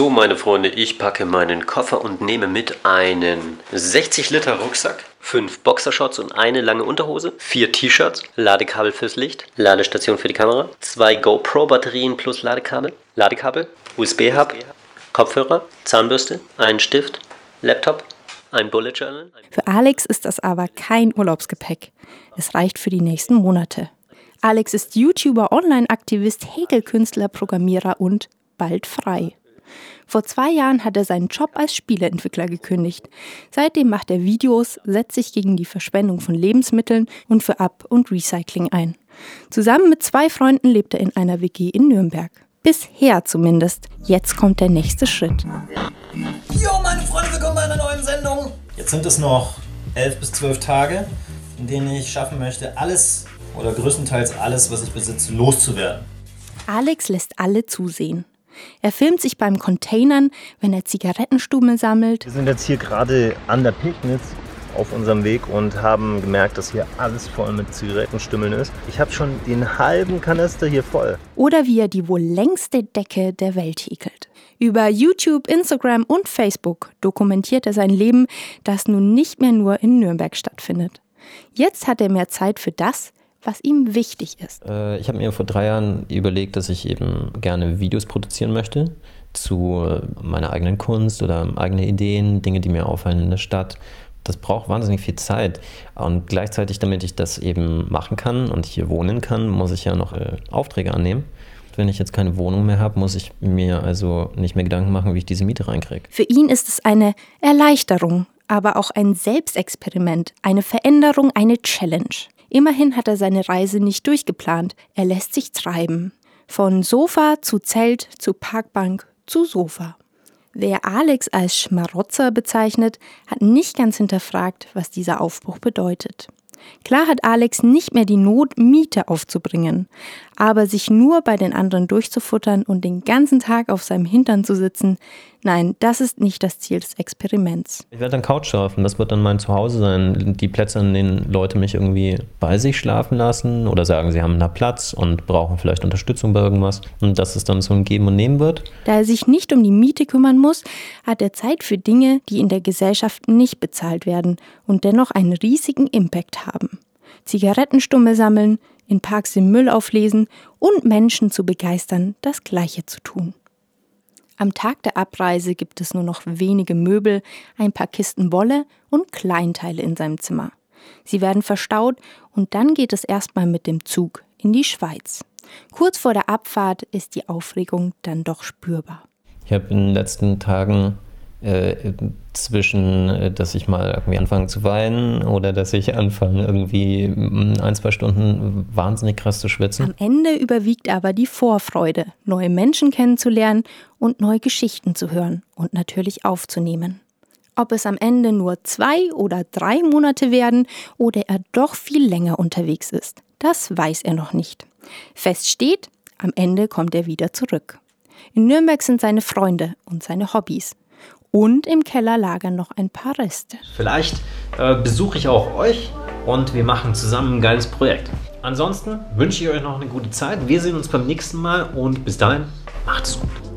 So, meine Freunde, ich packe meinen Koffer und nehme mit einen 60 Liter Rucksack, 5 Boxershorts und eine lange Unterhose, 4 T-Shirts, Ladekabel fürs Licht, Ladestation für die Kamera, 2 GoPro-Batterien plus Ladekabel, Ladekabel, USB-Hub, Kopfhörer, Zahnbürste, einen Stift, Laptop, ein Bullet Journal. Für Alex ist das aber kein Urlaubsgepäck. Es reicht für die nächsten Monate. Alex ist YouTuber, Online-Aktivist, Häkelkünstler, Programmierer und bald frei. Vor zwei Jahren hat er seinen Job als Spieleentwickler gekündigt. Seitdem macht er Videos, setzt sich gegen die Verschwendung von Lebensmitteln und für Ab- und Recycling ein. Zusammen mit zwei Freunden lebt er in einer WG in Nürnberg. Bisher zumindest. Jetzt kommt der nächste Schritt. Jo, meine Freunde, willkommen bei einer neuen Sendung. Jetzt sind es noch elf bis zwölf Tage, in denen ich schaffen möchte, alles oder größtenteils alles, was ich besitze, loszuwerden. Alex lässt alle zusehen. Er filmt sich beim Containern, wenn er Zigarettenstummel sammelt. Wir sind jetzt hier gerade an der Pegnitz auf unserem Weg und haben gemerkt, dass hier alles voll mit Zigarettenstümmeln ist. Ich habe schon den halben Kanister hier voll. Oder wie er die wohl längste Decke der Welt häkelt. Über YouTube, Instagram und Facebook dokumentiert er sein Leben, das nun nicht mehr nur in Nürnberg stattfindet. Jetzt hat er mehr Zeit für das, was ihm wichtig ist. Äh, ich habe mir vor drei Jahren überlegt, dass ich eben gerne Videos produzieren möchte zu meiner eigenen Kunst oder eigene Ideen, Dinge, die mir auffallen in der Stadt. Das braucht wahnsinnig viel Zeit. Und gleichzeitig, damit ich das eben machen kann und hier wohnen kann, muss ich ja noch äh, Aufträge annehmen. Wenn ich jetzt keine Wohnung mehr habe, muss ich mir also nicht mehr Gedanken machen, wie ich diese Miete reinkriege. Für ihn ist es eine Erleichterung, aber auch ein Selbstexperiment, eine Veränderung, eine Challenge. Immerhin hat er seine Reise nicht durchgeplant. Er lässt sich treiben. Von Sofa zu Zelt zu Parkbank zu Sofa. Wer Alex als Schmarotzer bezeichnet, hat nicht ganz hinterfragt, was dieser Aufbruch bedeutet. Klar hat Alex nicht mehr die Not, Miete aufzubringen, aber sich nur bei den anderen durchzufuttern und den ganzen Tag auf seinem Hintern zu sitzen, nein, das ist nicht das Ziel des Experiments. Ich werde dann Couch schlafen, das wird dann mein Zuhause sein. Die Plätze, an denen Leute mich irgendwie bei sich schlafen lassen oder sagen, sie haben da Platz und brauchen vielleicht Unterstützung bei irgendwas. Und dass es dann so ein Geben und Nehmen wird. Da er sich nicht um die Miete kümmern muss, hat er Zeit für Dinge, die in der Gesellschaft nicht bezahlt werden und dennoch einen riesigen Impact haben. Zigarettenstummel sammeln, in Parks den Müll auflesen und Menschen zu begeistern, das Gleiche zu tun. Am Tag der Abreise gibt es nur noch wenige Möbel, ein paar Kisten Wolle und Kleinteile in seinem Zimmer. Sie werden verstaut und dann geht es erstmal mit dem Zug in die Schweiz. Kurz vor der Abfahrt ist die Aufregung dann doch spürbar. Ich habe in den letzten Tagen äh, zwischen, äh, dass ich mal irgendwie anfange zu weinen oder dass ich anfange, irgendwie mm, ein, zwei Stunden wahnsinnig krass zu schwitzen. Am Ende überwiegt aber die Vorfreude, neue Menschen kennenzulernen und neue Geschichten zu hören und natürlich aufzunehmen. Ob es am Ende nur zwei oder drei Monate werden oder er doch viel länger unterwegs ist, das weiß er noch nicht. Fest steht, am Ende kommt er wieder zurück. In Nürnberg sind seine Freunde und seine Hobbys und im Keller lagern noch ein paar Reste. Vielleicht äh, besuche ich auch euch und wir machen zusammen ein geiles Projekt. Ansonsten wünsche ich euch noch eine gute Zeit. Wir sehen uns beim nächsten Mal und bis dahin macht es gut.